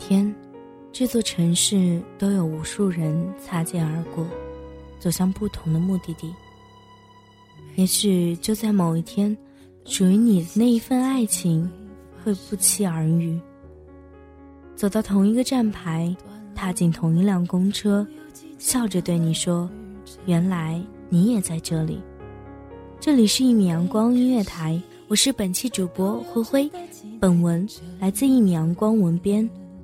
天，这座城市都有无数人擦肩而过，走向不同的目的地。也许就在某一天，属于你的那一份爱情会不期而遇。走到同一个站牌，踏进同一辆公车，笑着对你说：“原来你也在这里。”这里是一米阳光音乐台，我是本期主播灰灰。本文来自一米阳光文编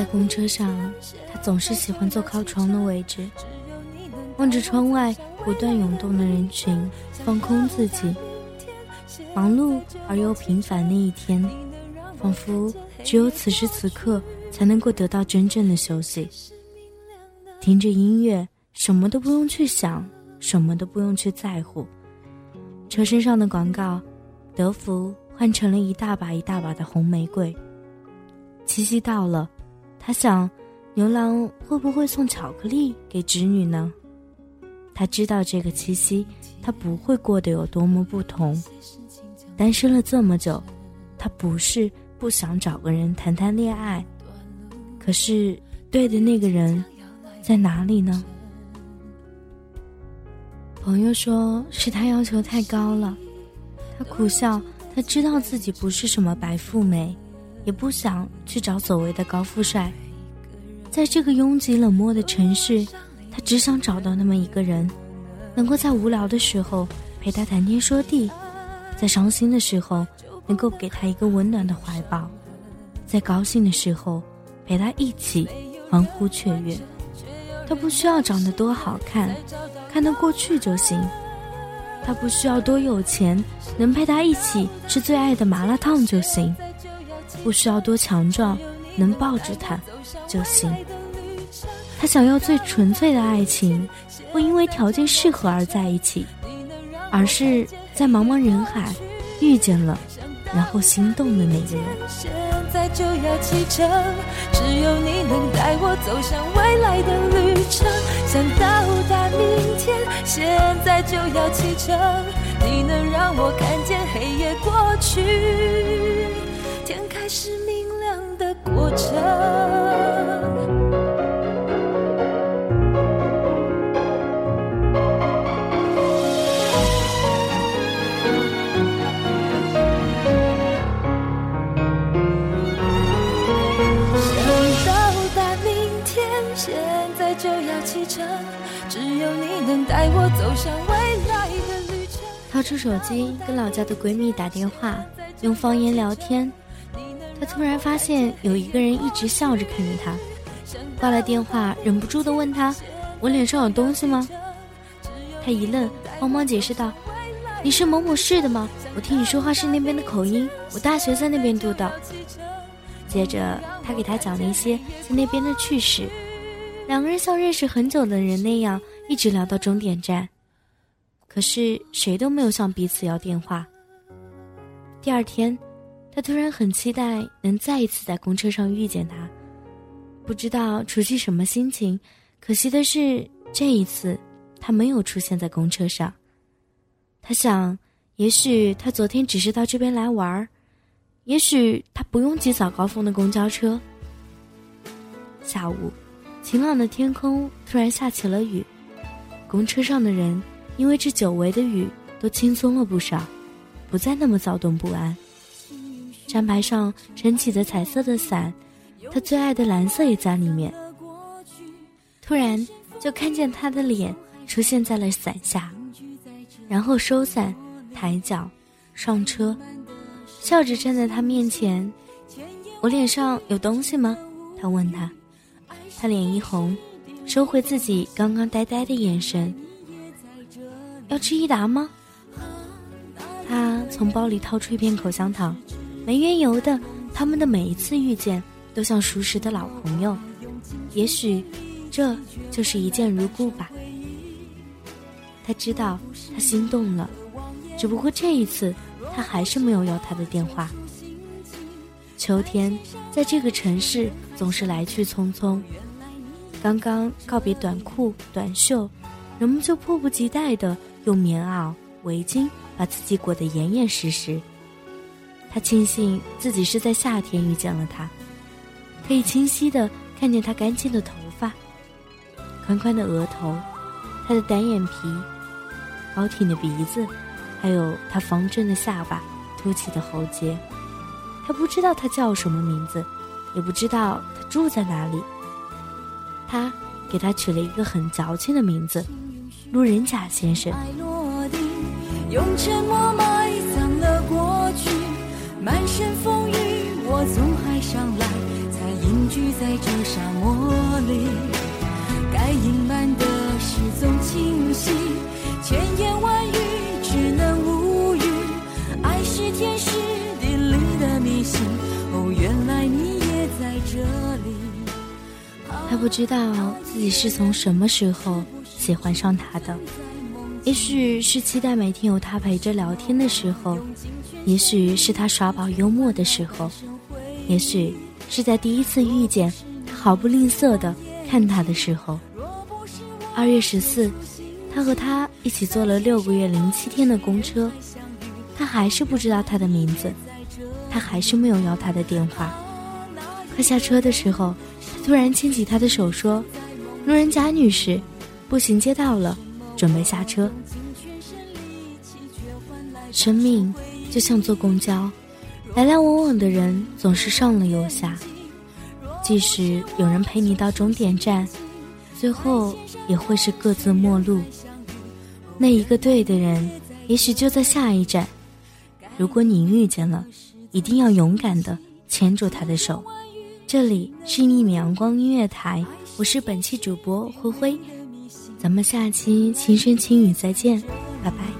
在公车上，他总是喜欢坐靠窗的位置，望着窗外不断涌动的人群，放空自己。忙碌而又平凡的一天，仿佛只有此时此刻才能够得到真正的休息。听着音乐，什么都不用去想，什么都不用去在乎。车身上的广告，德芙换成了一大把一大把的红玫瑰。七夕到了。他想，牛郎会不会送巧克力给侄女呢？他知道这个七夕，他不会过得有多么不同。单身了这么久，他不是不想找个人谈谈恋爱，可是对的那个人在哪里呢？朋友说是他要求太高了，他苦笑，他知道自己不是什么白富美。也不想去找所谓的高富帅，在这个拥挤冷漠的城市，他只想找到那么一个人，能够在无聊的时候陪他谈天说地，在伤心的时候能够给他一个温暖的怀抱，在高兴的时候陪他一起欢呼雀跃。他不需要长得多好看，看得过去就行；他不需要多有钱，能陪他一起吃最爱的麻辣烫就行。不需要多强壮，能抱着他就行。他想要最纯粹的爱情，不因为条件适合而在一起，而是在茫茫人海遇见了，然后心动的那个人。现在就要启程，只有你能带我走向未来的旅程。想到达明天，现在就要启程，你能让我看见黑夜过去。是明亮的过。程。掏出手机，跟老家的闺蜜打电话，用方言聊天。他突然发现有一个人一直笑着看着他，挂了电话，忍不住的问他：“我脸上有东西吗？”他一愣，慌忙解释道：“你是某某市的吗？我听你说话是那边的口音，我大学在那边读的。”接着他给他讲了一些在那边的趣事，两个人像认识很久的人那样一直聊到终点站。可是谁都没有向彼此要电话。第二天，他突然很期待能再一次在公车上遇见他，不知道除去什么心情。可惜的是，这一次他没有出现在公车上。他想，也许他昨天只是到这边来玩儿，也许他不用挤早高峰的公交车。下午，晴朗的天空突然下起了雨，公车上的人。因为这久违的雨，都轻松了不少，不再那么躁动不安。站牌上撑起的彩色的伞，他最爱的蓝色也在里面。突然就看见他的脸出现在了伞下，然后收伞、抬脚、上车，笑着站在他面前。我脸上有东西吗？他问他。他脸一红，收回自己刚刚呆呆的眼神。要吃益达吗？他从包里掏出一片口香糖，没缘由的，他们的每一次遇见都像熟识的老朋友。也许，这就是一见如故吧。他知道他心动了，只不过这一次他还是没有要他的电话。秋天在这个城市总是来去匆匆，刚刚告别短裤短袖，人们就迫不及待的。用棉袄、围巾把自己裹得严严实实。他庆幸自己是在夏天遇见了他，可以清晰的看见他干净的头发、宽宽的额头、他的单眼皮、高挺的鼻子，还有他方正的下巴、凸起的喉结。他不知道他叫什么名字，也不知道他住在哪里。他给他取了一个很矫情的名字。路人甲先生。用沉默满身风雨，我从海上来，才隐居在这沙漠里。该隐瞒的事总清晰，千言万语只能无语。爱是天时地利的迷信，哦，原来你也在这里。他不知道自己是从什么时候。喜欢上他的，也许是期待每天有他陪着聊天的时候，也许是他耍宝幽默的时候，也许是在第一次遇见他毫不吝啬的看他的时候。二月十四，他和他一起坐了六个月零七天的公车，他还是不知道他的名字，他还是没有要他的电话。快下车的时候，他突然牵起他的手说：“路人甲女士。”步行街到了，准备下车。生命就像坐公交，来来往往的人总是上了又下。即使有人陪你到终点站，最后也会是各自陌路。那一个对的人，也许就在下一站。如果你遇见了，一定要勇敢的牵住他的手。这里是一米阳光音乐台，我是本期主播灰灰。咱们下期轻声轻语再见，拜拜。